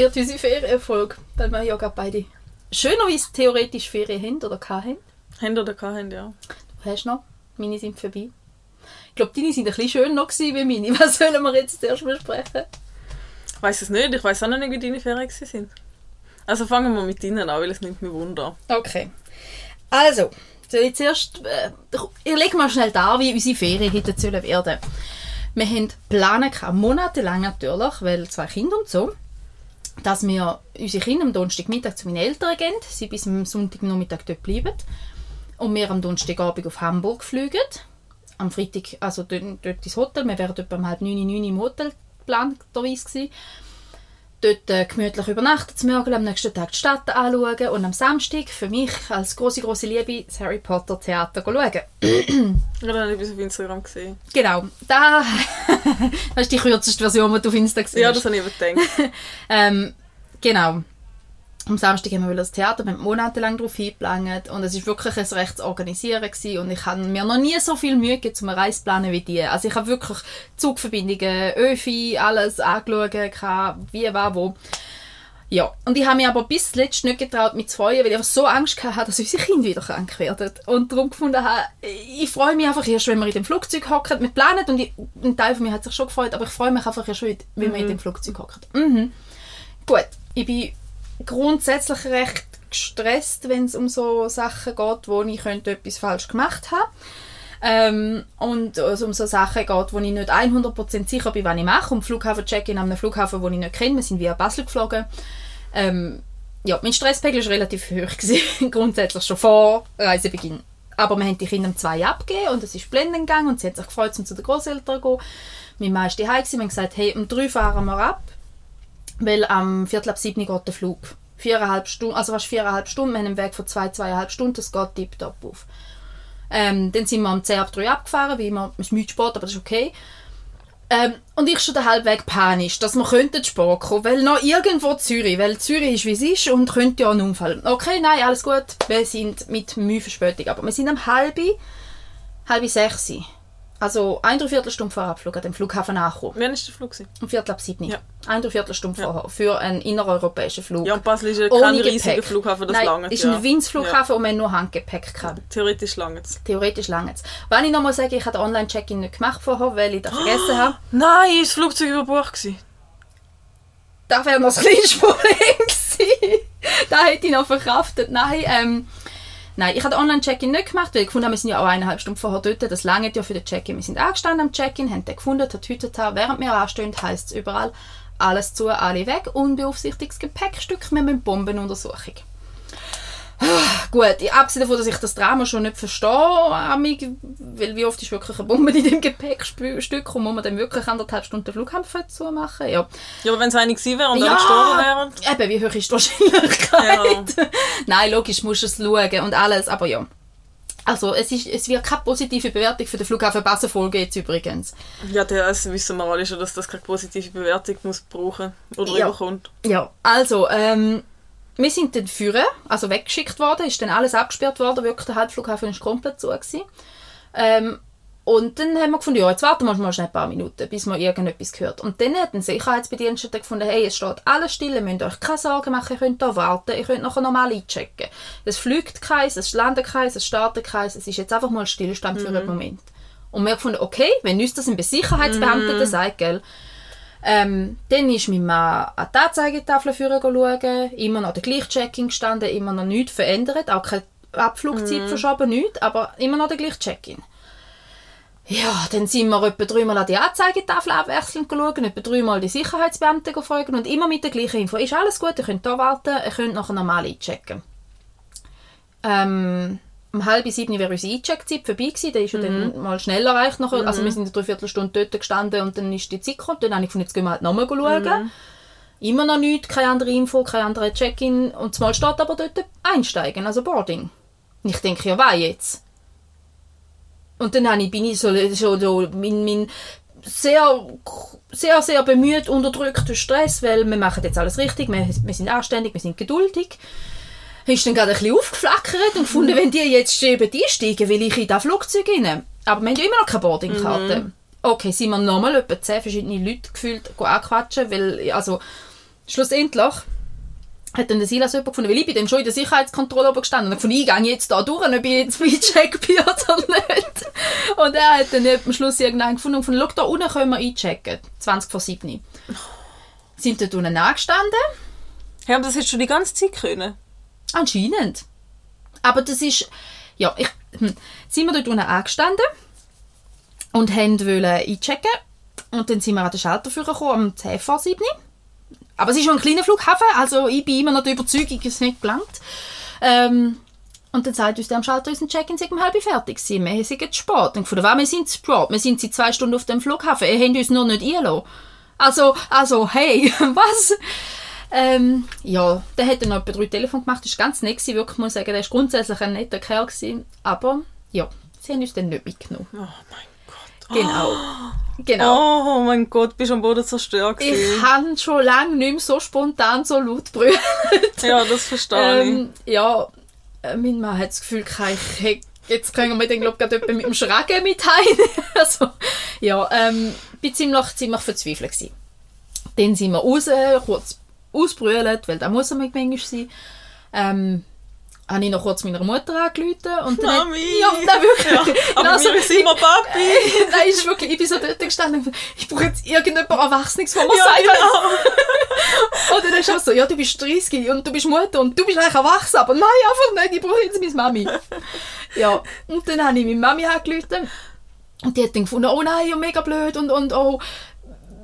Wird unsere Ferienerfolg, weil wir ja gerade beide schönerweise theoretisch Ferien haben oder hatten. Haben oder haben, ja. Du hast noch, meine sind vorbei. Ich glaube, deine sind ein bisschen schöner gewesen wie meine. Was sollen wir jetzt zuerst besprechen? Ich weiß es nicht, ich weiß auch noch nicht, wie deine Ferien sind. Also fangen wir mit deinen an, weil es nimmt mich Wunder. Okay. Also, soll ich zuerst, äh, ich lege mal schnell da, wie unsere Ferien hätten sollen werden. Wir haben planen monatelang natürlich, weil zwei Kinder und so, dass wir unsere Kinder am Donnerstagmittag zu meinen Eltern gehen, sie bis am Sonntagnachmittag dort bleiben und wir am Donnerstagabend auf Hamburg fliegen. Am Freitag, also dort, dort ins Hotel, wir wären etwa um halb neun, neun im Hotel geplanterweise gewesen dort äh, gemütlich übernachten zu mögen, am nächsten Tag die Stadt anschauen und am Samstag für mich als große große Liebe das Harry Potter Theater schauen. das habe ich auf Instagram gesehen. Genau, da das ist die kürzeste Version, die du auf Instagram siehst. Ja, das habe ich gedacht. ähm, genau. Am Samstag haben wir das Theater, wir haben monatelang darauf eingeplant und es war wirklich ein rechtes Organisieren gewesen. und ich habe mir noch nie so viel Mühe gegeben, um eine Reise planen wie die. Also ich habe wirklich Zugverbindungen, Öfi, alles angeschaut, wie, war, wo. Ja, und ich habe mich aber bis zuletzt nicht getraut mit zwei, weil ich einfach so Angst hatte, dass unsere Kinder wieder krank werden. Und darum gefunden habe, ich freue mich einfach erst, wenn wir in dem Flugzeug hocken. Wir planen und ich, ein Teil von mir hat sich schon gefreut, aber ich freue mich einfach erst, wenn mhm. wir in mhm. dem Flugzeug hocken. Mhm. Gut, ich bin grundsätzlich recht gestresst, wenn es um so Sachen geht, wo ich könnte etwas falsch gemacht habe. Ähm, und es um so Sachen geht, wo ich nicht 100% sicher bin, was ich mache. Um Flughafen-Check-in an einem Flughafen, den ich nicht kenne. Wir sind via Basel geflogen. Ähm, ja, mein Stresspegel war relativ hoch, grundsätzlich schon vor Reisebeginn. Aber wir haben die Kinder um zwei abgegeben und es ist blenden gegangen und sie hat sich gefreut, um zu den Großeltern zu gehen. Mein Mann war daheim, wir haben gesagt, hey, um drei fahren wir ab weil am Viertel ab sieben geht der Flug. Viereinhalb Stunden, also fast viereinhalb Stunden, wir haben einen Weg von zwei, zweieinhalb Stunden, das geht tiptop auf. Ähm, dann sind wir am 10 ab 3 abgefahren, wie immer, es ist müde Sport, aber das ist okay. Ähm, und ich schon den halbweg panisch, dass wir könnten Sport kommen, weil noch irgendwo Zürich, weil Zürich ist wie es ist und könnte ja ein Unfall. Okay, nein, alles gut, wir sind mit Mühe Verspätung, aber wir sind am halbi, halbi sechs also ein Dreiviertelstunde vor Abflug an dem Flughafen angekommen. Wann war der Flug? Um Viertel ab sieben. Ja. Ein Dreiviertelstunde ja. vorher. Für einen innereuropäischen Flug. Ja, und Basel ist ja kein riesiger Flughafen, das Nein, lange. ist ein ja. Winzflughafen ja. und man nur Handgepäck kann. Theoretisch lange Theoretisch lange Wenn ich nochmal sage, ich habe Online-Check-In nicht gemacht vorher, weil ich das vergessen habe. Nein, ist das Flugzeug überbucht gewesen? Das wäre noch das kleinste Problem gewesen. das hätte ich noch verkraftet. Nein, ähm, Nein, ich habe Online-Check-In nicht gemacht, weil ich gefunden habe, wir sind ja auch eineinhalb Stunden vorher dort. Das lange ja für den Check-In. Wir sind angestanden am Check-In, haben den gefunden, hat Hüte Während wir anstehen, heisst es überall, alles zu, alle weg, unbeaufsichtigtes Gepäckstück, wir haben Bombenuntersuchung. Gut, abgesehen davon, dass ich das Drama schon nicht verstehe, weil wie oft ist wirklich eine Bombe in dem Gepäckstück und muss man dann wirklich anderthalb Stunden den Flughafen zu machen? Ja. ja, aber wenn es eine gewesen wäre und ja, gestorben wären? Eben, wie hoch ist die Wahrscheinlichkeit? Ja. Nein, logisch musst du es schauen und alles, aber ja. Also es, ist, es wird keine positive Bewertung für den Flughafen Basel jetzt übrigens. Ja, das wissen wir alle schon, dass das keine positive Bewertung muss brauchen oder ja. überkommt. Ja, also ähm, wir sind dann führen, also weggeschickt worden, ist dann alles abgesperrt worden, wirklich der Hauptflughafen ist komplett zu Ähm, und dann haben wir gefunden, ja, jetzt warten wir mal schnell ein paar Minuten, bis man irgendetwas gehört. Und dann hat ein Sicherheitsbediensteter gefunden, hey, es steht alles still, ihr müsst euch keine Sorgen machen, ihr könnt hier warten, ihr könnt nachher normal einchecken. Es fliegt keins, es landet keins, es startet keins, es ist jetzt einfach mal Stillstand mhm. für einen. Moment. Und wir haben gefunden, okay, wenn uns das ein Sicherheitsbeamter mhm. sagt, gell, ähm, dann ist mein Mann an die Anzeigetafel schauen, immer noch der gleiche Check-in gestanden, immer noch nichts verändert, auch keine Abflugzeit mm. verschoben, nichts, aber immer noch der gleiche Check-in. Ja, dann sind wir etwa dreimal an die Anzeigetafel abwechselnd geschaut, etwa dreimal die Sicherheitsbeamten gefragt und immer mit der gleichen Info. Ist alles gut, ihr könnt hier warten, ihr könnt nachher normal einchecken. Ähm, um halb sieben wäre unsere Eincheck-Zeit vorbei gewesen. Der ist mhm. dann mal schnell erreicht. Nachher. Mhm. Also wir sind eine Dreiviertelstunde dort gestanden und dann ist die Zeit gekommen. Dann habe ich gefunden, jetzt gehen wir halt nochmal schauen. Mhm. Immer noch nichts, keine andere Info, kein anderer Check-in. Und zumal steht aber dort einsteigen, also Boarding. Und ich denke, ja, was jetzt? Und dann habe ich, bin ich so, so, so mein, mein sehr, sehr, sehr bemüht, unterdrückt durch Stress, weil wir machen jetzt alles richtig, wir, wir sind anständig, wir sind geduldig ist dann gerade ein bisschen aufgeflackert und gefunden, wenn die jetzt eben einsteigen, will ich in das Flugzeug rein. Aber wir haben ja immer noch keine Boardingkarte. Mhm. Okay, sind wir nochmal etwa zehn verschiedene Leute gefühlt anquatschen, weil, also, schlussendlich hat dann der Silas jemand gefunden, weil ich bin dann schon in der Sicherheitskontrolle oben gestanden und gefunden, ich gehe jetzt da durch, ob ich jetzt eingecheckt bin oder nicht. Und er hat dann am Schluss irgendeinen gefunden und gefunden, schau, da unten können wir einchecken. 20 vor 7. Sind dort unten angestanden. Ja, aber das hättest du die ganze Zeit können. Anscheinend. Aber das ist, ja, ich, hm, sind wir dort unten angestanden und haben wollen einchecken. Und dann sind wir an den Schalter gekommen, um 10 vor 7. Aber es ist schon ein kleiner Flughafen, also ich bin immer noch der Überzeugung, es nicht gelangt. Ähm, und dann sagt uns der am Schalter, unser Check-in sei um halb fertig gewesen. Wir sind jetzt spät. Und gefunden, wir sind spät. Wir sind seit zwei Stunden auf dem Flughafen. Ihr habt uns nur nicht eingelassen. Also, also, hey, was? Ähm, ja, der hat dann noch etwa drei Telefon gemacht. Das war ganz nett, gewesen, wirklich, muss ich sagen. Der war grundsätzlich ein netter Kerl. Gewesen. Aber, ja, sie haben uns dann nicht mitgenommen. Oh mein Gott. Genau. Genau. Oh mein Gott, bist du am Boden zerstört Ich gewesen. habe schon lange nicht mehr so spontan so laut brüllt. Ja, das verstehe ich. ähm, ja, äh, mein Mann hat das Gefühl, ich hätte- jetzt können wir den, glaube ich, gerade mit dem Schragen mit heim. also, ja, ähm, bin ziemlich, ziemlich verzweifelt gewesen. Dann sind wir raus, kurz ausbrüllt, weil da muss er mit manchmal sein. Ähm, habe ich noch kurz meiner Mutter angerufen und dann... hat- Mami! Ja, nein, wirklich. Ja, aber Also, wir sind immer Papi! Nein, ist wirklich, ich bin so dort gestanden ich brauche jetzt irgendjemand Erwachsenes, der mir Ja, sagt, genau. und dann ist auch so, ja, du bist 30 und du bist Mutter und du bist eigentlich erwachsen, aber nein, einfach nicht, ich brauche jetzt meine Mami. ja, und dann habe ich meine Mami angerufen und die hat dann gefunden, oh nein, ja, mega blöd und, und oh,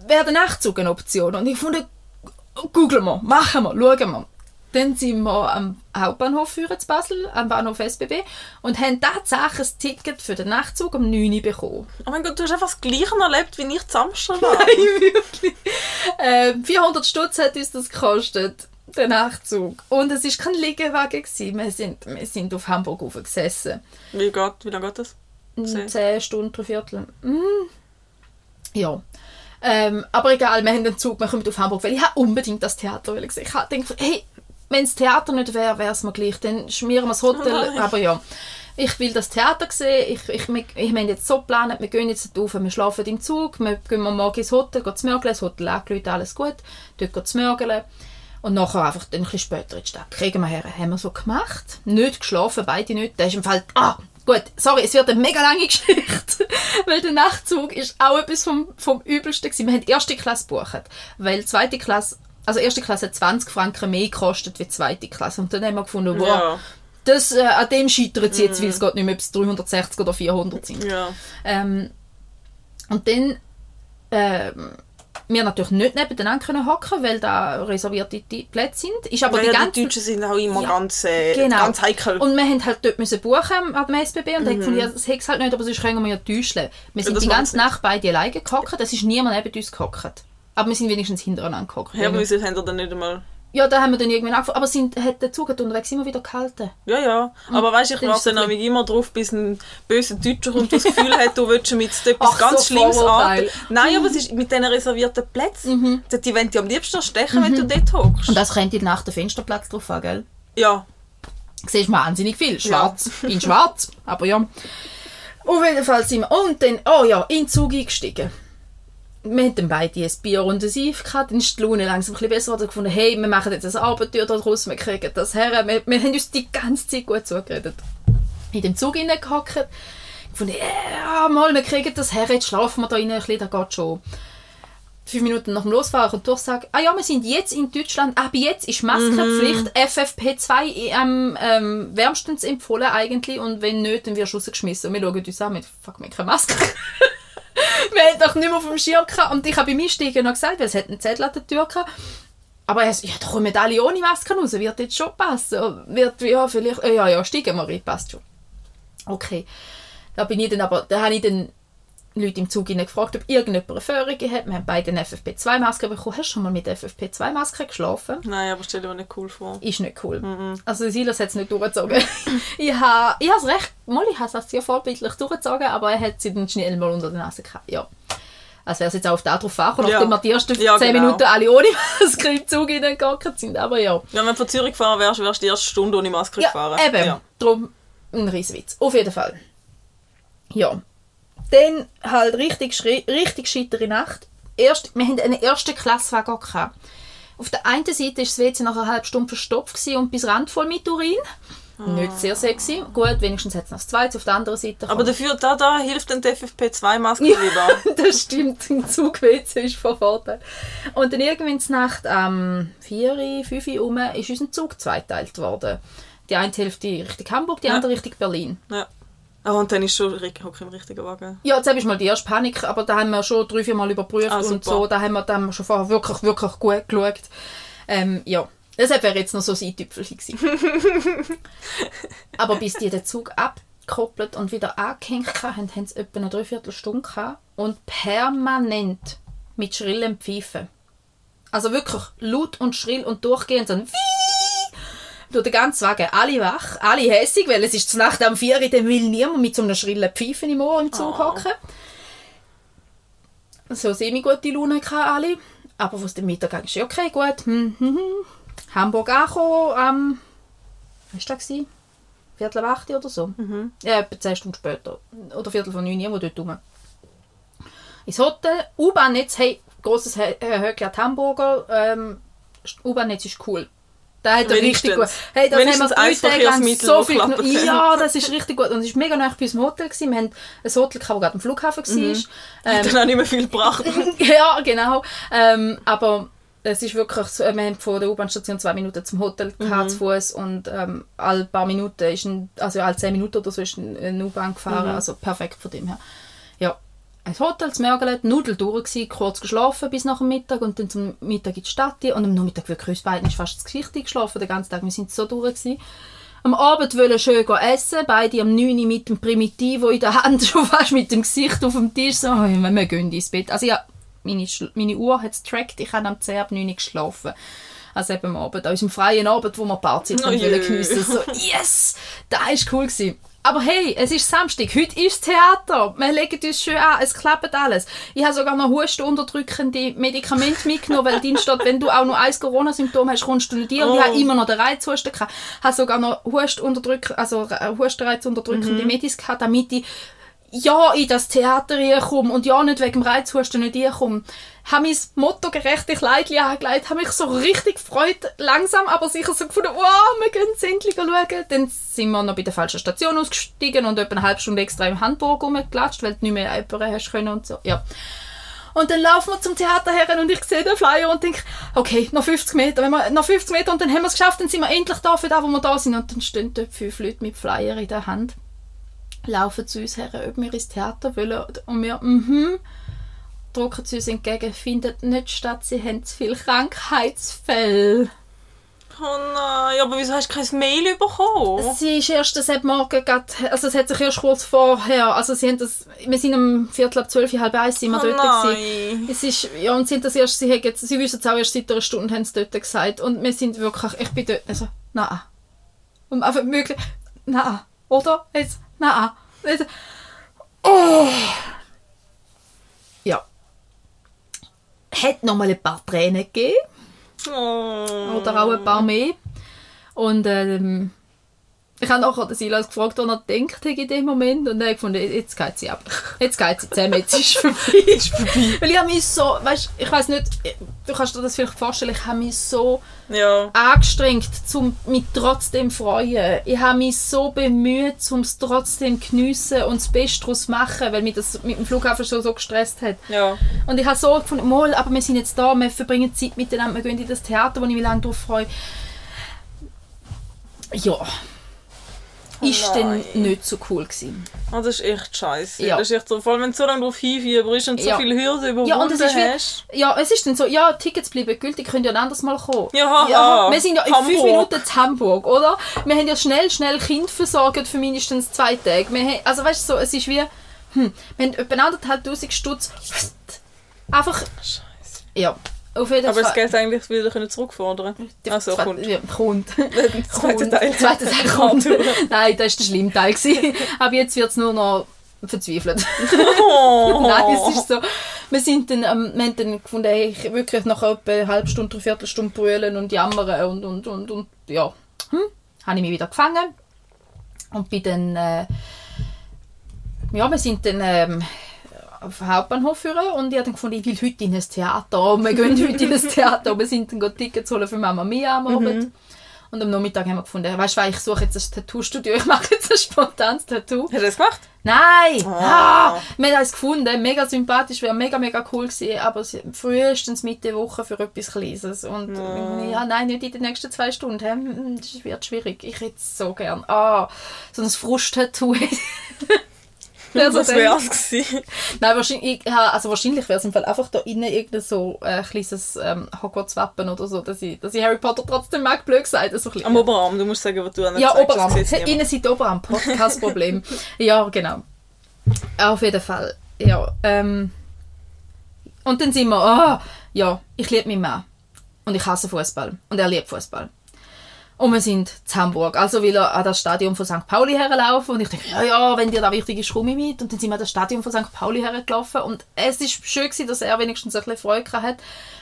wäre der Nachtzug eine Option? Und ich fand, googeln wir, machen wir, schauen wir. Dann sind wir am Hauptbahnhof führen zu Basel, am Bahnhof SBB, und haben tatsächlich ein Ticket für den Nachtzug um 9 Uhr bekommen. Oh mein Gott, du hast einfach das Gleiche erlebt, wie ich zu Amsterdam. wirklich. Ähm, 400 Stutz hat uns das gekostet, der Nachtzug. Und es war kein Liegewagen. Gewesen. Wir, sind, wir sind auf Hamburg gesessen. Wie, geht, wie lange geht das? Zehn. 10 Stunden, drei Viertel. Mm. Ja. Ähm, aber egal, wir haben den Zug, wir kommen auf Hamburg, weil ich habe unbedingt das Theater wollen sehen. Ich habe gedacht, hey, wenn das Theater nicht wäre, wäre es mir gleich. Dann schmieren wir das Hotel. Oh aber ja, ich will das Theater sehen. Ich, ich, wir, ich, wir haben jetzt so geplant, wir gehen jetzt auf, wir schlafen im Zug, wir gehen morgen ins Hotel, gehen zu Mörgeln, das Hotel angerufen, alles gut. Dort gehen zu Mörgeln. Und nachher einfach dann ein bisschen später in die Stadt. Kriegen wir her. Haben wir so gemacht. Nicht geschlafen, beide nicht. Da ist im Fall... Ah, gut, sorry, es wird eine mega lange Geschichte. weil der Nachtzug ist auch etwas vom, vom Übelsten gewesen. Wir haben erste Klasse gebucht. Weil zweite Klasse... Also erste Klasse hat 20 Franken mehr gekostet wie zweite Klasse. Und dann haben wir gefunden, wow, Ja. das, äh, an dem scheitert es jetzt, weil es geht nicht mehr, ob es 360 oder 400 sind. Ja. Ähm, und dann ähm, wir natürlich nicht nebeneinander können hocken, weil da reservierte Plätze sind. Ist aber ja, die ja, ganze die Deutschen sind auch immer Ja, ganz, äh, genau. ganz heikel. Und wir haben halt dort müssen buchen an dem SBB und mhm. gefunden, ja, das hätte halt nicht, aber sonst können wir ja täuschen. Wir sind die ganze Nacht beide alleine gehockt, es ist niemand neben uns gehockt. Aber wir sind wenigstens hintereinander gehockt. ja, aber wieso haben die dann nicht einmal... ja, da haben wir dann irgendwann angefangen. Aber sind, hat der Zug hat unterwegs immer wieder gehalten. Ja, ja. Aber weißt du, ich warte dann nämlich immer drauf, bis ein böser Deutscher kommt, der das Gefühl hat, du willst jetzt etwas Ach, ganz so Schlimmes an. Nein, aber es ist mit diesen reservierten Plätzen. Die wollen dich am liebsten erstechen, wenn du dort hockst. Und das könnte nach dem Fensterplatz drauf an, gell? Ja. Du siehst wahnsinnig viel. Schwarz. In schwarz. Aber ja. Auf jeden Fall sind wir. Und dann, oh ja, in den Zug eingestiegen. Wir hatten beide ein Bier und ein Eif gehabt. Dann ist die Laune langsam ein bisschen besser gefunden, hey, wir machen jetzt ein Abenteuer daraus, wir kriegen das her. Wir, wir haben uns die ganze Zeit gut zugeredet. In dem Zug reingehockt. Gefunden, ja, mal, wir kriegen das her, jetzt schlafen wir da rein ein bisschen, das geht schon. Fünf Minuten nach dem Losfahren kommt Durchsage, ah ja, wir sind jetzt in Deutschland, ab jetzt ist Maskenpflicht, FFP2 am ähm, wärmstens empfohlen eigentlich und wenn nicht, dann wirst du rausgeschmissen. Und wir schauen uns an mit, fuck, wir keine Maske. wir haben doch nicht mehr auf dem Schirm gehabt. Und ich habe beim Einsteigen noch gesagt, weil es hat einen Zettel an der Tür gehabt, aber er so, ja, da kommen alle ohne Maske raus, wird jetzt schon passen. Wird, ja, vielleicht, ja, ja, steigen wir rein, passt schon. Okay. Da bin ich dann aber, da habe ich dann Leute im Zug gefragt, ob irgendjemand eine Führung hat. Wir haben beide eine FFP2-Maske bekommen. Hast du schon mal mit FFP2-Maske geschlafen? Nein, aber stell dir mir nicht cool vor. Ist nicht cool. Also Silas hat es nicht durchgezogen. ich habe ich es recht, mal, ich habe es sehr vorbildlich durchgezogen, aber er hat sie dann schnell mal unter der Nase gehabt. Ja. Also wäre es jetzt auch auf das drauf angekommen, Ja. nachdem wir die ersten Ja, 10 genau. Minuten alle ohne Maske im Zug hineingehockt sind. Aber ja. Ja, wenn du von Zürich gefahren wärst, wärst du die erste Stunde ohne Maske Ja, gefahren. eben. Ja. Darum ein Rieswitz. Auf jeden Fall. Ja. Dann halt richtig, richtig scheitere Nacht. Erst, wir hatten einen ersten Klasswagen gehabt. Auf der einen Seite war das WC nach einer halben Stunde verstopft und bis randvoll mit Urin. Nicht sehr sexy. Gut, wenigstens hat es noch das zweite auf der anderen Seite. Aber dafür, da, da hilft dann die FFP2-Maske Ja, wieder. das stimmt. Im Zug WC ist von Vorteil. Und dann irgendwann in der Nacht am 4, 5 Uhr um, ist unser Zug zweiteilt worden. Die eine Hälfte Richtung Hamburg, die Ja. andere Richtung Berlin. Ja. Ah, und dann ist schon Rick im richtigen Wagen. Ja, jetzt habe ich mal die erste Panik, aber da haben wir schon drei, vier Mal überprüft Ah, und so. Da haben wir dann schon vorher wirklich, wirklich gut geschaut. Ähm, ja, das wäre jetzt noch so ein Tüpfelchen gewesen. aber bis die den Zug abgekoppelt und wieder angehängt haben, haben sie etwa eine Dreiviertelstunde gehabt und permanent mit schrillem Pfeifen. Also wirklich laut und schrill und durchgehend so ein Wie durch den ganzen Wagen. Alle wach, alle hässig, weil es ist zur Nacht am 4 Uhr, dann will niemand mit so einer schrillen Pfeife im Ohr im Zug Oh. hocken. So semi-gute Laune hatten alle. Aber was dem Mittag ist, ja okay, gut. Hm, hm, hm. Hamburg angekommen am... Was war das? Viertel ab 8 oder so. Mhm. Ja, etwa 10 Stunden später. Oder Viertel von 9 Uhr, dort rum. Ins Hotel, U-Bahn-Netz, hey, grosses Hö- Höckli an die Hamburger, ähm, U-Bahn-Netz ist cool. Da hat er richtig gut. Hey, das haben wir drei Tage lang so viel hat. Ja, das ist richtig gut. Und es war mega nah bei unserem Hotel. Gewesen. Wir haben ein Hotel, das gerade am Flughafen war. Mhm. Ähm, Dann auch nicht mehr viel gebracht. ja, genau. Ähm, aber es ist wirklich so, wir haben von der U-Bahn-Station zwei Minuten zum Hotel gehabt, zu Fuß und ähm, alle paar Minuten ist ein, also alle zehn Minuten oder so ist ein- eine U-Bahn gefahren, also perfekt von dem her. Ein Hotel zum Mörgelen, Nudel durch gewesen, kurz geschlafen bis nach dem Mittag und dann zum Mittag in die Stadt und am Nachmittag wirklich uns beiden ist fast das Gesicht geschlafen, den ganzen Tag, wir sind so durch gewesen. Am Abend wollen schön essen, beide am 9 Uhr mit dem Primitivo in der Hand, schon fast mit dem Gesicht auf dem Tisch, so, «Oh, wir gehen ins Bett. Also ja, meine, meine Uhr hat es getrackt, ich habe am 10 ab 9 Uhr geschlafen. Also eben am Abend, an unserem freien Abend, wo wir Party Oh geniessen So, yes, das war cool. Gewesen. Aber hey, es ist Samstag, heute ist Theater. Wir legen uns schön an, es klappt alles. Ich habe sogar noch hustunterdrückende Medikamente mitgenommen, weil drin steht, wenn du auch nur ein Corona-Symptom hast, kommst du nicht dir. Und ich Oh. habe immer noch den Reizhusten gehabt. Ich habe sogar noch Hustunterdrück also äh, Hustenreizunterdrückende Mhm. Medis gehabt, damit ich ja in das Theater reinkomme und ja nicht wegen dem Reizhusten nicht reinkomme. Habe mein Motto gerechte Kleidchen angelegt, habe mich so richtig gefreut, langsam aber sicher so gefunden, wow, wir gehen jetzt endlich schauen. Dann sind wir noch bei der falschen Station ausgestiegen und etwa eine halbe Stunde extra im Hamburg rumgeklatscht, weil du nicht mehr jemanden hast können und so. Ja. Und dann laufen wir zum Theater her und ich sehe den Flyer und denke, okay, noch 50 Meter, wenn wir, noch 50 Meter und dann haben wir es geschafft, dann sind wir endlich da für da, wo wir da sind. Und dann stehen dort fünf Leute mit Flyer in der Hand, laufen zu uns her, ob wir ins Theater wollen und wir, mhm, drücken sie uns entgegen, findet nicht statt, sie haben zu viele Krankheitsfälle. Oh nein, aber wieso hast du kein Mail bekommen? Sie ist erst das hat morgen grad, also es hat sich erst kurz vorher, also sie haben das, wir sind um Viertel ab zwölf, halb eins sind wir Oh dort gewesen. nein. Es ist, ja, und sind das erst, sie, haben jetzt, sie wissen es auch erst seit einer Stunde, haben sie dort gesagt. Und wir sind wirklich, ich bin dort, also, nein. Und einfach möglich, nein. Oder? Jetzt, nein. Jetzt, oh. Ja. Hat noch mal ein paar Tränen gegeben. Oh. Oder auch ein paar mehr. Und ähm, ich habe nachher den Silas gefragt, was er denkt in dem Moment. Und er hat gefunden, jetzt geht sie ab. Jetzt geht sie zusammen, jetzt ist es vorbei. ist vorbei. Weil ich habe mich so, weißt, ich weiß nicht, du kannst dir das vielleicht vorstellen, ich habe mich so Ja. angestrengt, um mich trotzdem zu freuen. Ich habe mich so bemüht, um es trotzdem zu geniessen und das Beste daraus zu machen, weil mich das mit dem Flughafen schon so gestresst hat. Ja. Und ich habe so gefunden, mal, aber wir sind jetzt da, wir verbringen Zeit miteinander, wir gehen in das Theater, wo ich mich lange darauf freue. Ja. Ist dann nicht so cool gewesen. Oh, das ist echt scheiße. Ja. Das ist echt so, vor allem wenn du so lange drauf hinfieberst und so Ja. viele Hürden überwunden Ja, und ist wie, hast. ja, es ist dann so, ja, Tickets bleiben gültig, könnt ihr ein anderes Mal kommen. Ja, haha. wir sind ja in Hamburg. fünf Minuten zu Hamburg, oder? Wir haben ja schnell, schnell Kind versorgt für mindestens zwei Tage. Wir haben, also weißt du, so, es ist wie, hm, wir haben etwa anderthalb tausend Stutz, einfach, Scheiße. ja, auf jeden Aber Fall. Geld eigentlich wieder können zurückfordern. Also Zwei- kommt. Ja, kommt. Der zweite Kommt. Teil. Zweiter Teil kommt. Nein, das war der schlimme Teil. Aber jetzt wird es nur noch verzweifelt. Oh. Nein, es ist so. Wir, sind dann, ähm, wir haben dann gefunden, hey, ich wirklich nach etwa eine halbe Stunde, eine Viertelstunde brüllen und jammern und, und, und, und ja. Hm, habe ich mich wieder gefangen. Und bin dann, äh, ja, wir sind dann ähm, auf den Hauptbahnhof führen und ich habe dann gefunden, ich will heute in ein Theater. Wir gehen heute in ein Theater und wir sind dann Tickets holen für Mama Mia am Abend. Und am Nachmittag haben wir gefunden, weißt du, ich suche jetzt ein Tattoo-Studio, ich mache jetzt ein spontanes Tattoo. Hast du das gemacht? Nein! Oh. Ah, wir haben es gefunden, mega sympathisch, wäre mega, mega cool gewesen, aber frühestens Mitte Woche für etwas Kleines. Und Ja. ja, nein, nicht in den nächsten zwei Stunden. Hm, Das wird schwierig. Ich hätte es so gern. Ah, so ein Frust-Tattoo. Wer so das wäre es gewesen. Nein, wahrscheinlich, ich, also wahrscheinlich wäre es im Fall einfach da innen irgendein so äh, kleines ähm, Hogwarts-Wappen oder so, dass ich, dass ich Harry Potter trotzdem mag, blöd gesagt. So ein bisschen. Am Oberarm, du musst sagen, was du an Ja, zeigst, Oberarm. niemand. Innenseite Oberarm, Podcast-Problem. ja, genau. Auf jeden Fall. Ja, ähm, und dann sind wir, ah, ja, ich liebe meinen Mann. Und ich hasse Fußball. Und er liebt Fußball. Und wir sind zu Hamburg. Also will er an das Stadion von St. Pauli herlaufen. Und ich denke, ja, ja, wenn dir da wichtig ist, komme ich mit. Und dann sind wir an das Stadion von St. Pauli hergelaufen. Und es ist schön gewesen, dass er wenigstens ein bisschen Freude hat.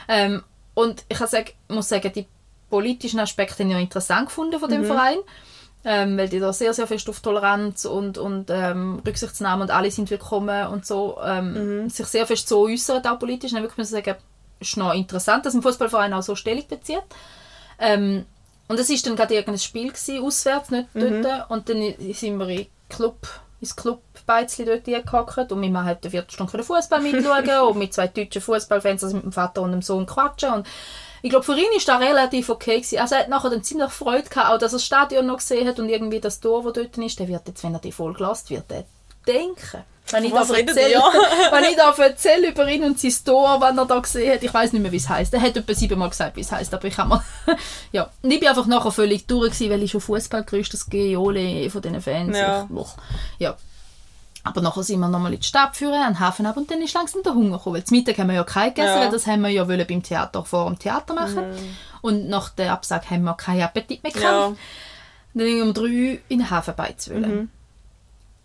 Ähm, und ich sagen, muss sagen, die politischen Aspekte habe ich interessant gefunden von dem Verein. Ähm, weil die da sehr, sehr fest auf Toleranz und, und ähm, Rücksichtnahme und alle sind willkommen und so ähm, sich sehr fest so äußern, auch politisch. Dann wirklich muss ich sagen, ist noch interessant, dass ein Fußballverein auch so Stellung bezieht. Ähm, und es war dann gerade irgendein Spiel, gewesen, auswärts, nicht dort. Und dann sind wir in Club, ins Clubbeizli dort hingehockt und mein Mann hat eine Viertelstunde Fußball mitschauen und mit zwei deutschen Fußballfans, also mit dem Vater und dem Sohn quatschen. Und ich glaube, für ihn war das relativ okay. Gewesen. Also er hat nachher dann ziemlich Freude gehabt, auch dass er das Stadion noch gesehen hat und irgendwie das Tor, das dort ist, der wird jetzt, wenn er die Folge lässt, wird er denken. Wenn ich, Was da redet erzähle, wenn ich da erzähle über ihn und sein Tor, wenn er da gesehen hat, ich weiß nicht mehr, wie es heißt. Er hat etwa siebenmal gesagt, wie es heißt, aber ich habe mir... ja. Und ich bin einfach nachher völlig durch, gewesen, weil ich schon Fußball gerüstet das Geole von diesen Fans. Ja. Ich, ja. Aber nachher sind wir nochmal in die Stadt führen, an den Hafen ab und dann ist langsam der Hunger gekommen. Weil zum Mittag haben wir ja kein gegessen, Ja. weil das haben wir ja wollen beim Theater vor dem Theater machen. Und nach der Absage haben wir keinen Appetit mehr gehabt. Ja. Dann sind wir um drei in den Hafen wollen.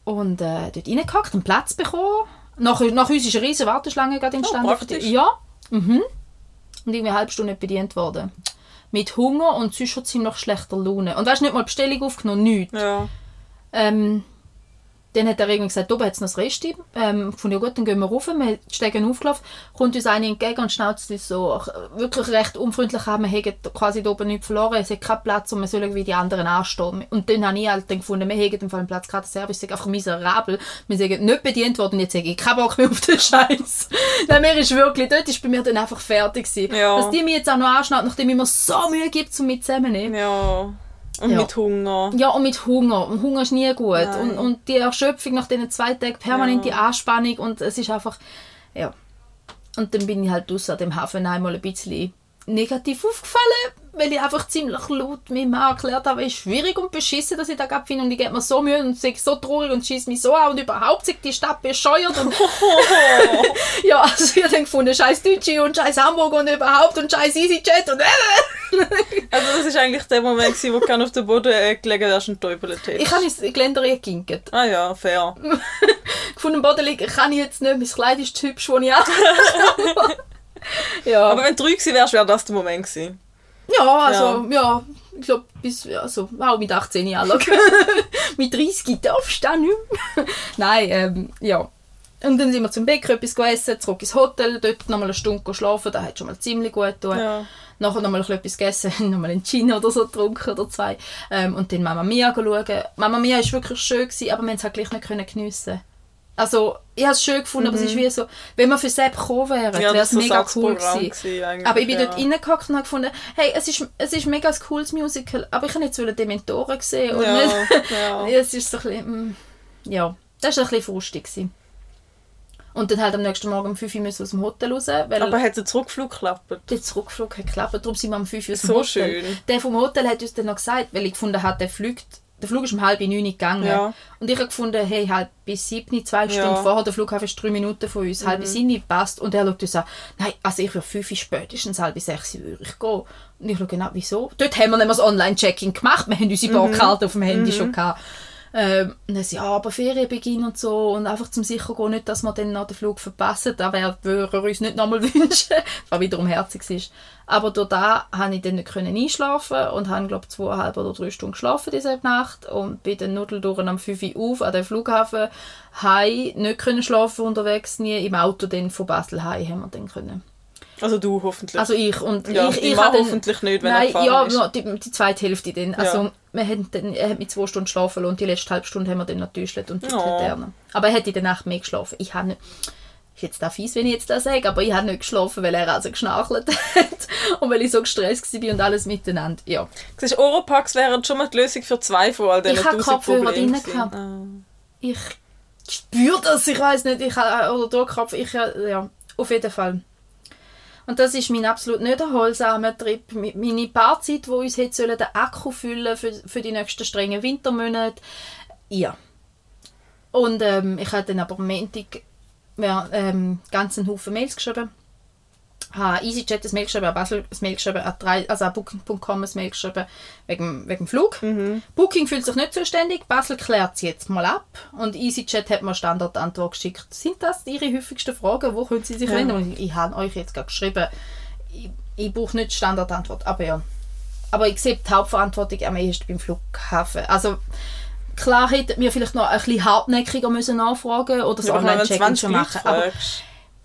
Und äh, dort reingehackt, einen Platz bekommen. Nach, nach uns ist eine riesige Warteschlange gerade entstanden. Oh, ja. Mhm. Und irgendwie eine halbe Stunde nicht bedient worden. Mit Hunger und sonst schon ziemlich schlechter Laune. Und weißt du, nicht mal Bestellung aufgenommen, nichts. Ja. Ähm, dann hat er irgendwie gesagt, oben hat es noch das Rest. Ähm, ich fand, ja gut, dann gehen wir rauf. Wir steigen aufgelaufen, kommt uns einer entgegen und schnauzt uns so wirklich recht unfreundlich an. Wir haben quasi da oben nichts verloren, es hat keinen Platz und wir sollen wie die anderen anstehen. Und dann habe ich halt dann gefunden, wir haben im Fall einen Platz, gerade der Service ist einfach miserabel. Wir sind nicht bedient worden und jetzt habe ich keinen Bock mehr auf den Scheiß. Nein, mir ist wirklich, dort ist bei mir dann einfach fertig gewesen. Ja. Dass die mich jetzt auch noch anschnauzt, nachdem ich mir so Mühe gibt, um mit zusammennehmen. Ja. Und Ja. mit Hunger. Ja, und mit Hunger. Und Hunger ist nie gut. Nein. Und, und die Erschöpfung nach diesen zwei Tagen, permanent die Anspannung und es ist einfach, ja. Und dann bin ich halt aus dem Hafen einmal ein bisschen negativ aufgefallen, weil ich einfach ziemlich laut mir mal erklärt habe, wie schwierig und beschissen, dass ich da gerade finde und ich gebe mir so Mühe und sehe so traurig und schieße mich so an und überhaupt sich die Stadt bescheuert und ja, also ich habe dann gefunden, scheiß Deutsche und scheiß Hamburg und überhaupt und scheiß EasyJet und Also das ist eigentlich der Moment, gewesen, wo du auf den Boden äh, gelegen hast und täubelt hast. ich habe ins Geländer gekinkt. Ah ja, fair. gefunden Boden liegen, kann ich jetzt nicht, mein Kleid ist hübsch, das ich habe. ja. Aber wenn du drei gewesen wärst, wäre das der Moment gewesen. ja, also, ja, ich glaube, bis, also, auch mit 18 Jahren. mit 30 darfst du auch nicht mehr. Nein, ähm, ja. Und dann sind wir zum Bäcker, etwas essen, zurück ins Hotel, dort nochmal eine Stunde geschlafen, das hat schon mal ziemlich gut getan. Ja. Nachher nochmal etwas gegessen, nochmal einen Gin oder so getrunken oder zwei. Ähm, und dann Mama Mia schauen. Mama Mia war wirklich schön, gewesen, aber wir es halt gleich nicht können geniessen Also, ich habe es schön gefunden, aber es ist wie so, wenn wir für Sepp gekommen wären, Mhm. Ja, wäre es mega cool gewesen. Aber ich bin ja. dort reingehockt und habe gefunden, hey, es ist, es ist mega ein cooles Musical, aber ich habe jetzt Dementoren sehen und ja. Ja, es ist so ein bisschen, mm, ja, das war ein bisschen frustig. Gewesen. Und dann halt am nächsten Morgen um 5 Uhr aus dem Hotel raus, weil Aber hat der Zurückflug geklappt? der Zurückflug hat geklappt. Darum sind wir um 5 Uhr aus dem So Hotel. schön. Der vom Hotel hat uns dann noch gesagt, weil ich gefunden habe, der fliegt, der Flug ist um halb neun gegangen. Ja. Und ich habe gefunden, hey, halb bis sieben, zwei Ja. Stunden vorher, der Flughafen ist drei Minuten von uns, Mhm. halb bis sieben passt. Und er schaut uns an, nein, also ich würde fünf Uhr spätestens halb bis sechs Uhr würde ich gehen. Und ich schaue genau, wieso? Dort haben wir nämlich das Online-Checking gemacht, wir haben Mhm. unsere Bordkarte auf dem Handy schon gehabt. Ähm, dann ja, aber Ferienbeginn und so und einfach zum sicher gehen, nicht, dass wir dann noch den Flug verpassen. Wäre, würden wir uns nicht nochmal wünschen, was wiederum herzig ist. Aber durch da konnte ich dann nicht können einschlafen und habe, glaube ich, zweieinhalb oder drei Stunden geschlafen diese Nacht und bin dann Nudeldurren am 5 Uhr auf an den Flughafen heim, nicht können schlafen unterwegs, nie im Auto dann von Basel heim haben wir dann können. Also du hoffentlich. Also ich und ja, ich, ich Mann dann- hoffentlich nicht, wenn er Nein, gefahren ja, ist. ja, die, die zweite Hälfte dann. Also wir haben dann, er hat mit zwei Stunden schlafen lassen und die letzte halbe Stunde haben wir dann noch getäuscht und die Oh. Aber er hat in der Nacht mehr geschlafen. Ich habe nicht, ist jetzt auch fies, wenn ich jetzt das sage, aber ich habe nicht geschlafen, weil er also geschnarchelt hat und weil ich so gestresst war und alles miteinander. Ja. Siehst, Oropax wären schon mal die Lösung für zwei von all diesen Ich habe Kopfhörer drin gehabt. Ah. Ich spüre das, ich weiß nicht, ich habe, oder Durchkopf, ich, ja, auf jeden Fall. Und das ist mein absolut nicht erholsamer Trip. Meine Paarzeit, die uns hätte den Akku füllen für, für die nächsten strengen Wintermonate. Ja. Und ähm, ich habe dann aber am Montag ja, ähm, ganz einen Haufen Mails geschrieben. Habe EasyJet ein Mail geschrieben, an Basel ein Mail geschrieben, an drei, also an Booking.com ein Mail geschrieben wegen, wegen dem Flug. Booking fühlt sich nicht zuständig, Basel klärt es jetzt mal ab und EasyJet hat mir Standardantwort geschickt. Sind das Ihre häufigsten Fragen? Wo können Sie sich Ja. wenden? Und ich, ich habe euch jetzt gerade geschrieben, ich, ich brauche nicht Standardantwort, aber ja. Aber ich sehe die Hauptverantwortung am ehesten beim Flughafen. Also klar hätten wir vielleicht noch ein bisschen hartnäckiger müssen nachfragen oder so Ja, Online-Check-in 20 schon machen. Aber.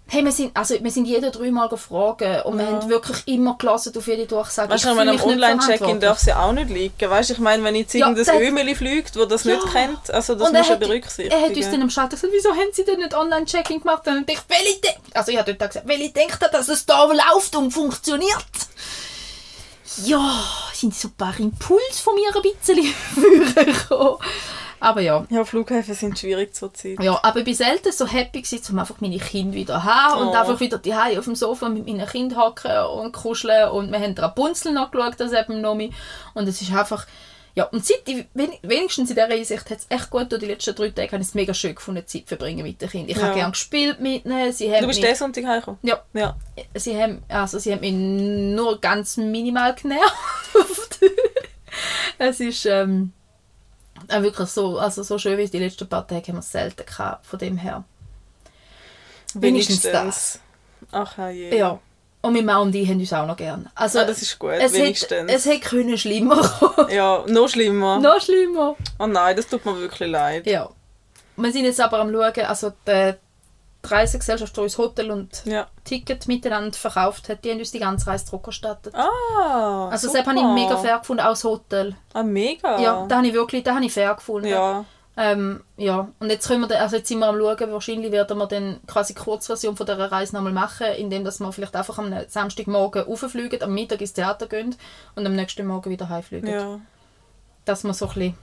Hey, wir sind, also, wir sind jeden dreimal gefragt und wir Ja. haben wirklich immer gelassen auf jede Durchsage. Weißt du, Ich am mich nicht Online-Check-in darf es ja auch nicht liegen. Weißt du, ich meine, wenn jetzt Ja, irgendein Ömeli fliegt, das das nicht Ja. kennt, also das er du ja berücksichtigen. Er hat uns dann am Schalter gesagt, wieso haben Sie denn nicht Online-Checking gemacht? Und ich dachte, welche de also ich habe dort gesagt, welche denkt ihr, dass es da läuft und funktioniert? Ja, sind so ein paar Impulse von mir ein bisschen vorgekommen. Aber ja. Ja, Flughäfen sind schwierig zurzeit. Ja, aber ich bin selten so happy gewesen, um einfach meine Kinder wieder zu haben und Oh. einfach wieder die auf dem Sofa mit meinen Kindern hocken und kuscheln und wir haben Rapunzel noch geschaut, das eben noch mit. und es ist einfach ja, und wen- wenigstens in dieser Hinsicht hat es echt gut, durch die letzten drei Tage habe ich es mega schön gefunden, Zeit verbringen mit den Kindern. Ich Ja. habe gerne gespielt mit ihnen, sie haben Du bist diesen Sonntag heimgekommen? ja, Ja. sie haben, also sie haben mich nur ganz minimal genervt. es ist ähm, auch wirklich so, also so schön wie es die letzten paar Tage haben wir es selten gehabt, von dem her. Wenigstens das. Ach je. Ja. Und meine Mann und ich haben uns auch noch gern. Also, Ah, das ist gut, es wenigstens. hätte, es hätte können schlimmer kommen. Ja, noch schlimmer. noch schlimmer. Oh nein, das tut mir wirklich leid. Ja. Wir sind jetzt aber am schauen, also die Reisegesellschaft, die uns Hotel und Ja. Ticket miteinander verkauft hat, die haben uns die ganze Reise zurückerstattet. Ah, also super. das habe ich mega fair gefunden, auch das Hotel. Ah, mega. Ja, da habe ich wirklich, da habe ich fair gefunden. Ja. Ähm, ja, und jetzt, können wir, also jetzt sind wir am schauen, wahrscheinlich werden wir dann quasi die Kurzversion von dieser Reise nochmal machen, indem dass wir vielleicht einfach am Samstagmorgen rauffliegen, am Mittag ins Theater gehen und am nächsten Morgen wieder heimfliegen. ja. Dass wir so ein bisschen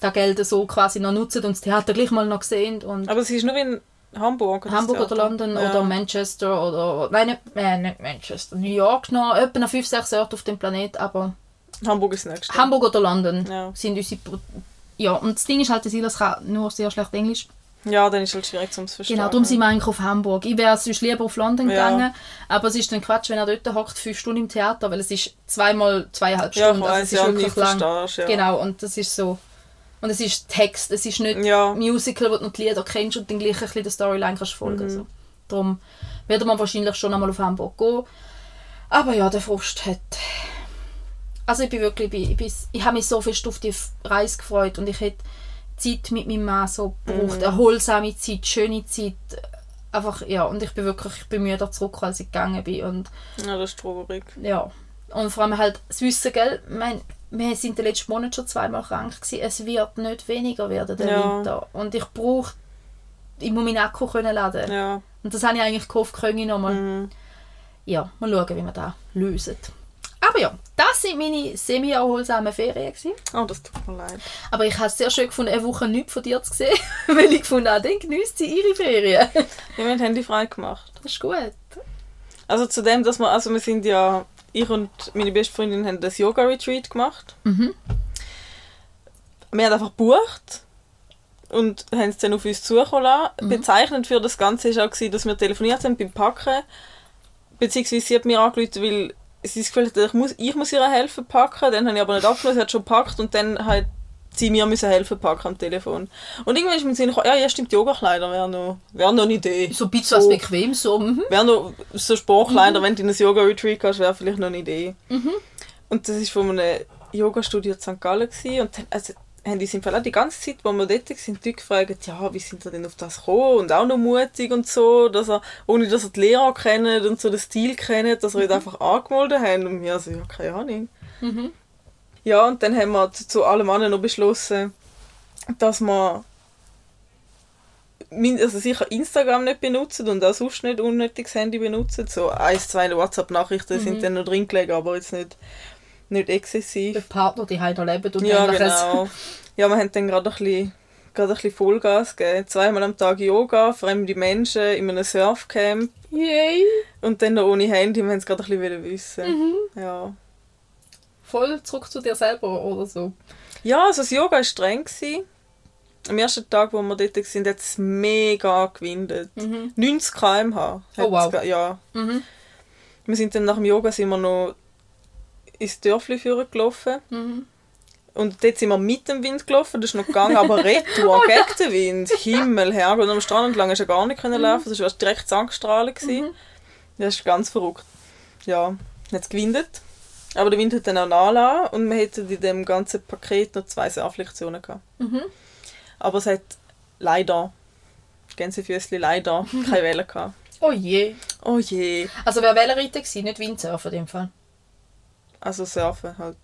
das Geld so quasi noch nutzen und das Theater gleich mal noch sehen und Aber es ist nur in Hamburg. das Hamburg oder. London ja. oder Manchester oder nein, nicht, äh, nicht Manchester, New York noch, etwa noch 5, 6 Orte auf dem Planet, aber Hamburg ist das nächste. Hamburg oder London Ja. sind unsere... Ja, und das Ding ist halt, dass Silas kann nur sehr schlecht Englisch. Ja, dann ist es halt schwierig zum Verstehen. Genau, darum sind wir eigentlich auf Hamburg. Ich wäre sonst lieber auf London Ja. gegangen, aber es ist dann Quatsch, wenn er dort hockt, fünf Stunden im Theater, weil es ist zweimal zweieinhalb Ja, ich Stunden, also weiss, es ist ja, wirklich lang. verstehst, ja. Genau, und das ist so... Und es ist Text, es ist nicht Ja. Musical, wo du noch die Lieder kennst und dann gleich ein bisschen der Storyline kannst folgen. Mhm. So. Darum wird man wahrscheinlich schon einmal auf Hamburg gehen. Aber ja, der Frust hat... Also ich bin wirklich... Ich, bin, ich habe mich so fest auf die Reise gefreut und ich hätte Zeit mit meinem Mann so gebraucht. Mhm. Erholsame Zeit, schöne Zeit. Einfach, ja, und ich bin wirklich müde zurück, als ich gegangen bin. Und Ja, das ist traurig. ja. Und vor allem halt das Wissen, gell? Ich meine, wir sind den letzten Monat schon zweimal krank gewesen. Es wird nicht weniger werden, der Ja. Winter. Und ich brauche... Ich muss meinen Akku können laden. Ja. Und das habe ich eigentlich gehofft, können ich nochmal. Mhm. Ja, mal schauen, wie wir das lösen. Aber ja, das sind meine semi-erholsamen Ferien. Gewesen. Oh, das tut mir leid. Aber ich habe es sehr schön gefunden, eine Woche nichts von dir zu sehen. weil ich gefunden habe, dann genießt sie ihre Ferien. Wir haben Handy frei gemacht. Das ist gut. Also zu dem, dass wir, also wir sind ja, ich und meine beste Freundin haben das Yoga-Retreat gemacht. Mhm. Wir haben einfach gebucht und haben es dann auf uns zukommen lassen. Mhm. Bezeichnend für das Ganze war auch, gewesen, dass wir telefoniert haben beim Packen. Beziehungsweise sie hat mir angerufen, weil sie das Gefühl hatte, ich muss, ich muss ihr helfen packen. Dann habe ich aber nicht abgenommen, sie hat schon gepackt und dann hat sie mir müssen helfen packen am Telefon. Und irgendwann ist mir Sinn ja, ja stimmt, Yogakleider wäre noch, wär noch eine Idee. So ein bisschen was bequem, so. Mhm. Wäre noch so Sportkleider, wenn du in ein Yoga-Retreat gehst, wäre vielleicht noch eine Idee. Und das war von einem Yoga-Studio in St. Gallen. Gewesen. Und dann, also, haben die sind auch die ganze Zeit, wo wir dort waren, die gefragt, ja, wie sind sie denn auf das gekommen? Und auch noch mutig und so, dass er, ohne dass er die Lehrer kennt und so den Stil kennt, dass er ihn einfach angemeldet haben. Und wir so, ja, keine Ahnung. Ja, und dann haben wir zu, allem anderen noch beschlossen, dass wir min- also sicher Instagram nicht benutzen und auch sonst nicht unnötiges Handy benutzen. So ein, zwei WhatsApp-Nachrichten sind dann noch drin gelegen, aber jetzt nicht, nicht exzessiv. Der Partner, die heute noch leben und Ja, ähnliches. genau. Ja, wir haben dann gerade ein bisschen, gerade ein bisschen Vollgas gegeben. Zweimal am Tag Yoga, fremde Menschen in einem Surfcamp Yay! und dann noch ohne Handy. Wir haben es gerade ein bisschen wissen. Ja. Voll zurück zu dir selber oder so. ja, also das Yoga war streng. Gewesen. Am ersten Tag, wo wir dort waren, hat es mega gewindet. 90 km/h. Oh, wow. Ja. Mhm. Wir sind dann nach dem Yoga sind wir noch ins Dörfli führen gelaufen. Mhm. Und dort sind wir mit dem Wind gelaufen, das ist noch gegangen, aber retour gegen den Wind. Himmel, Herrgott. Und am Strand entlang hast du gar nicht können laufen, das war direkt Sandstrahlen. gewesen. Das ist ganz verrückt. Ja, es gewindet. Aber der Wind hat dann auch nachgelassen und wir hätten in dem ganzen Paket noch zwei Surflektionen gehabt. Mhm. Aber es hat leider, Gänsefüßchen leider, keine Wellen gehabt. Oh je. Oh je. Also wer Wellenreiter war, nicht Windsurfen in dem Fall. Also surfen halt.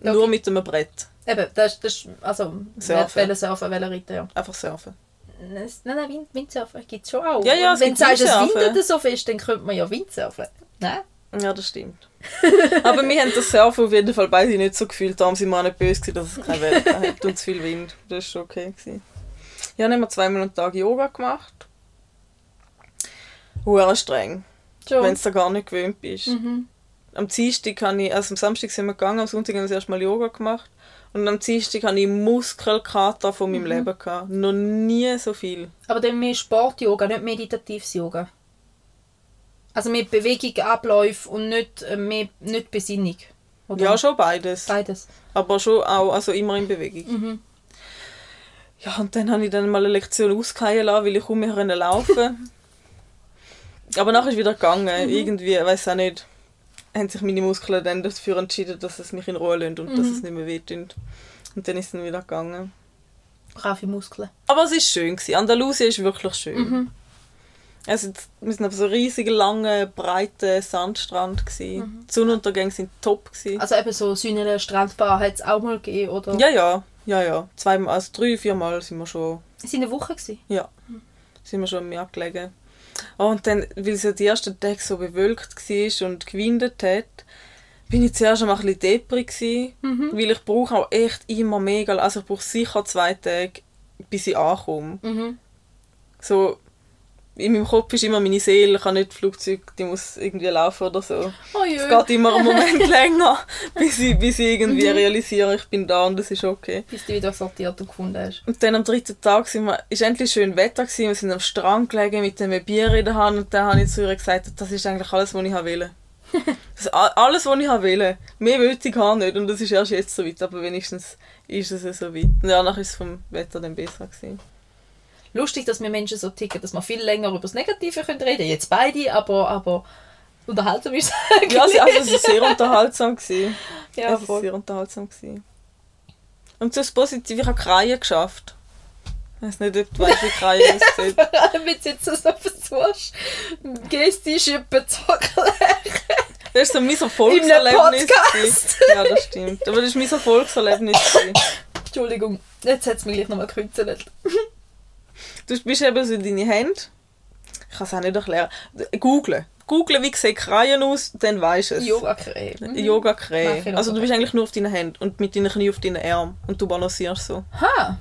Okay. Nur mit einem Brett. Eben, das, ist- also, Surfen. Wellensurfen, Wellenreiter, ja. Einfach surfen. Nein, nein, Wind, Windsurfen gibt es schon auch. Ja, ja, es Wenn du sagst, es windet so fest, dann könnte man ja Windsurfen. Nein? Ja, das stimmt. Aber wir haben das Surfen auf jeden Fall beide nicht so gefühlt. Darum sind wir auch nicht böse, gewesen, dass es keine Wellen hat und zu viel Wind. Das war schon okay. Gewesen. Ja, dann haben wir zweimal am Tag Yoga gemacht. Hure streng, wenn du da gar nicht gewöhnt bist. Mhm. Am Dienstag habe ich, also am Samstag sind wir gegangen, am Sonntag haben wir das erste Mal Yoga gemacht. Und am Dienstag hatte ich Muskelkater von Mhm. meinem Leben. Gehabt. Noch nie so viel. Aber dann mehr Sport-Yoga, nicht meditatives Yoga. Also mehr Bewegung, Abläufe und nicht, äh, mehr, nicht Besinnung. Oder? Ja, schon beides. Beides. Aber schon auch, also immer in Bewegung. Mhm. Ja, und dann habe ich dann mal eine Lektion ausgehen lassen, weil ich mehr konnte laufen Aber nachher ist es wieder gegangen. Irgendwie, ich weiß auch nicht, haben sich meine Muskeln dann dafür entschieden, dass es mich in Ruhe lässt und dass es nicht mehr wehtut. Und dann ist es dann wieder gegangen. Brave Muskeln. Aber es war schön. Gewesen. Andalusien ist wirklich schön. Also, wir sind auf so riesigen, langen, breiten Sandstrand. Gewesen. Die Sonnenuntergänge waren top. Gewesen. Also eben so Sühnele Strandbar hat es auch mal gegeben, oder? Ja, ja, ja, ja. Zweimal, also drei, viermal sind wir schon Es war eine Woche. Gewesen. Ja, sind wir schon am Meer gelegen. Oh, und dann, weil es ja die ersten Tage so bewölkt war und gewindet hat, bin ich zuerst einmal ein bisschen depri gsi, weil ich brauche auch echt immer mega, also ich brauche sicher zwei Tage, bis ich ankomme. Mhm. So, in meinem Kopf ist immer meine Seele, ich kann nicht Flugzeug, die muss irgendwie laufen oder so. Oh. Es geht immer einen Moment länger, bis ich, bis ich irgendwie realisiere, ich bin da und das ist okay. Bis du wieder sortiert und gefunden hast. Und dann am dritten Tag sind wir, ist endlich schön Wetter gewesen, wir sind am Strand gelegen mit einem Bier in der Hand und dann habe ich zu ihr gesagt, das ist eigentlich alles, was ich will. Das alles, was ich will. Mehr will ich gar nicht und das ist erst jetzt so weit, aber wenigstens ist es so weit. Und danach ist es vom Wetter dann besser gewesen. Lustig, dass wir Menschen so ticken, dass wir viel länger über das Negative können reden Jetzt beide, aber, aber unterhalten wir uns Ja, also, es war sehr unterhaltsam. Gewesen. Ja, es war sehr unterhaltsam. Gewesen. Und so das Positive, ich habe Kreien geschafft. Ich weiß nicht, ob du weißt, wie Kreien aussieht. Wenn du jetzt so versuchst, gestisch etwas zu erklären. Das ist so mein Erfolgserlebnis. Ja, das stimmt. Aber das war mein Erfolgserlebnis. Entschuldigung, jetzt hat es mich gleich nochmal gekünstelt. Du bist eben so in deine Hände. Ich kann es auch nicht erklären. Google. Google, wie sehen Kreien aus, dann weisst du es. Yoga-Creme. yoga Mach ich creme noch Also du bist eigentlich nur auf deinen Händen und mit deinen Knien auf deinen Armen. Und du balancierst so. Ha!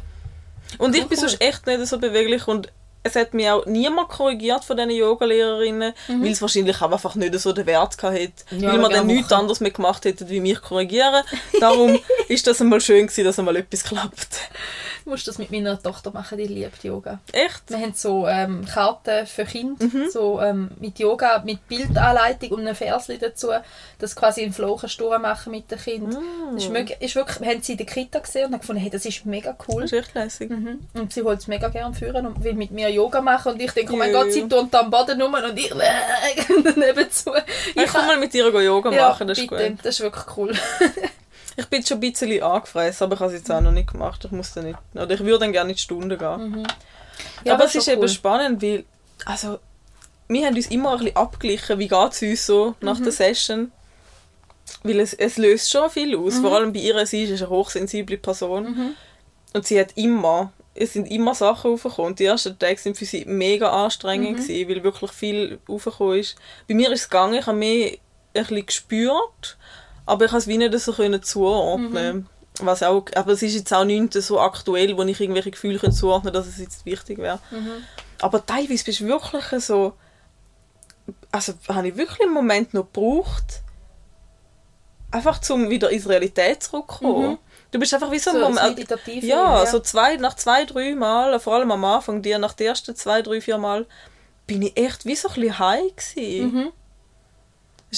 Und ich bin cool. sonst echt nicht so beweglich und es hat mich auch niemand korrigiert von diesen Yogalehrerinnen, weil es wahrscheinlich auch einfach nicht so den Wert gehabt hat, Mhm. Ja, weil aber dann nichts Woche. anderes mehr gemacht hätten, wie mich korrigieren. Darum ist das einmal schön gewesen, dass einmal etwas klappt. Du musst das mit meiner Tochter machen, die liebt Yoga. Echt? Wir haben so ähm, Karten für Kinder, Mhm. so ähm, mit Yoga, mit Bildanleitung und einem Versli dazu, dass du quasi einen Flow kannst durchmachen mit den Kindern. Das ist, mög- ist wirklich, wir haben sie in der Kita gesehen und haben gefunden, hey, das ist mega cool. Das ist echt lässig. Mhm. Und sie holt es mega gerne führen und will mit mir Yoga machen und ich denke, oh mein. Gott, sie tut am Boden rum und ich nebenzu. Ich kann mal mit gehen Yoga ja, machen, das ist bitte, gut. das ist wirklich cool. Ich bin schon ein bisschen angefressen, aber ich habe es jetzt auch noch nicht gemacht. Ich muss dann nicht. Oder ich würde dann gerne in die Stunde gehen. Mhm. Ja, aber es ist schon eben cool. spannend, weil also, wir haben uns immer ein bisschen abgeglichen, wie geht es uns so nach Mhm. der Session. Weil es, es löst schon viel aus. Vor allem bei ihr, sie ist eine hochsensible Person. Mhm. Und sie hat immer, es sind immer Sachen aufgekommen. Die ersten Tage sind für sie mega anstrengend Mhm. gewesen, weil wirklich viel aufgekommen ist. Bei mir ist es gegangen, ich habe mehr ein bisschen gespürt, aber ich konnte es wie nicht so können zuordnen. Mhm. Was auch, aber es ist jetzt auch nichts so aktuell, wo ich irgendwelche Gefühle könnte zuordnen dass es jetzt wichtig wäre. Mhm. Aber teilweise bist du wirklich so. Also habe ich wirklich einen Moment noch gebraucht, einfach zum wieder ins Realität zurückzukommen. Mhm. Du bist einfach wie so ein So, das Moment. Meditative. Ja, so zwei, nach zwei, drei Mal, vor allem am Anfang, dir nach den ersten zwei, drei, vier Mal, bin ich echt wie so ein bisschen high gewesen. Mhm.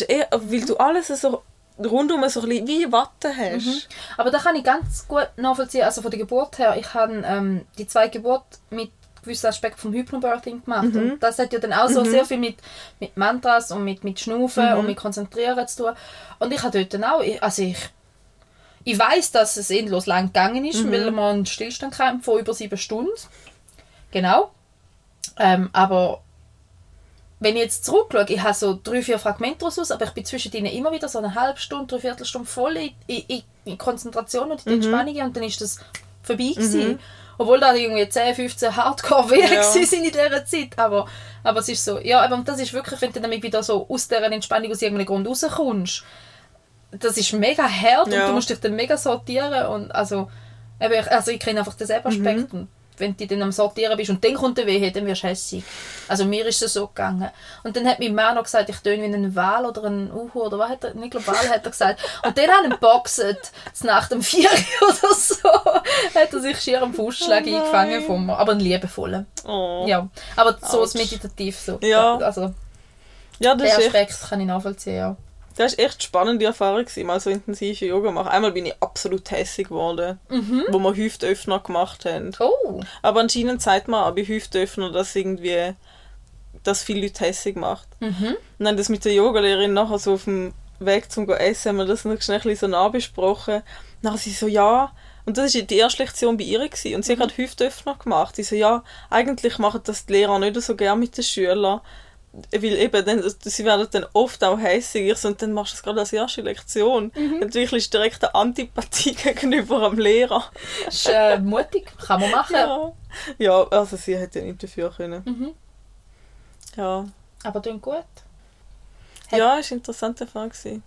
Eher, weil du alles so rundum so ein bisschen wie Watte hast. Mhm. Aber da kann ich ganz gut nachvollziehen, also von der Geburt her, ich habe ähm, die zwei Geburt mit gewissen Aspekten vom Hypnobirthing gemacht Mhm. und das hat ja dann auch so sehr viel mit, mit Mantras und mit, mit Schnaufen Mhm. und mit Konzentrieren zu tun und ich habe dort dann auch, also ich ich weiß, dass es endlos lang gegangen ist, Mhm. weil man einen Stillstand kam von über sieben Stunden. Genau. Ähm, aber wenn ich jetzt zurückschaue, ich habe so drei, vier Fragmente daraus, aber ich bin zwischen ihnen immer wieder so eine halbe Stunde, dreiviertel Stunde voll in, in, in Konzentration und in Mhm. Entspannung und dann ist das vorbei gewesen. Obwohl da irgendwie 10, 15 hardcore wäre Ja. ja. in dieser Zeit. Aber, aber es ist so, ja, aber das ist wirklich, wenn du damit wieder so aus dieser Entspannung aus irgendeinem Grund rauskommst, das ist mega hart Ja. und du musst dich dann mega sortieren und also, eben, ich- also ich kenne einfach denselben Aspekt und wenn du dann am Sortieren bist und dann kommt der Wehe, dann wirst du hässig. Also mir ist es so gegangen. Und dann hat mein Mann noch gesagt, ich töne wie ein Wal oder ein Uhu oder was hat er, nicht global hat er gesagt. Und dann hat er geboxt, nach dem Vier oder so, hat er sich schier am Fußschlag Oh eingefangen von mir. Aber ein liebevoller. Oh. Ja, aber so ist meditativ so. Ja. Also ja, das der ist echt Aspekt kann ich nachvollziehen, ja. Das war echt eine spannende Erfahrung, mal so intensive Yoga machen. Einmal bin ich absolut hässig geworden, wo wir Hüftöffner gemacht haben. Oh, Aber anscheinend sagt man auch bei Hüftöffner, dass irgendwie das viele Leute hässig macht. mhm. Und dann das mit der Yogalehrerin nachher so auf dem Weg zum essen, haben wir das noch schnell so nachbesprochen. Nachher sie so, ja, und das war die erste Lektion bei ihr. Gewesen. Und sie hat gerade Hüftöffner gemacht. Sie so, ja, eigentlich machen das die Lehrer nicht so gerne mit den Schülern. Weil eben, dann, sie werden dann oft auch so, und dann machst du das gerade als erste Lektion. Mhm. Entwickelst direkt eine Antipathie gegenüber am Lehrer. ist äh, mutig, kann man machen. Ja. ja, also sie hätte nicht dafür können. Mhm. Ja, Aber tun gut. Hat- ja ist eine interessante Frage. gewesen.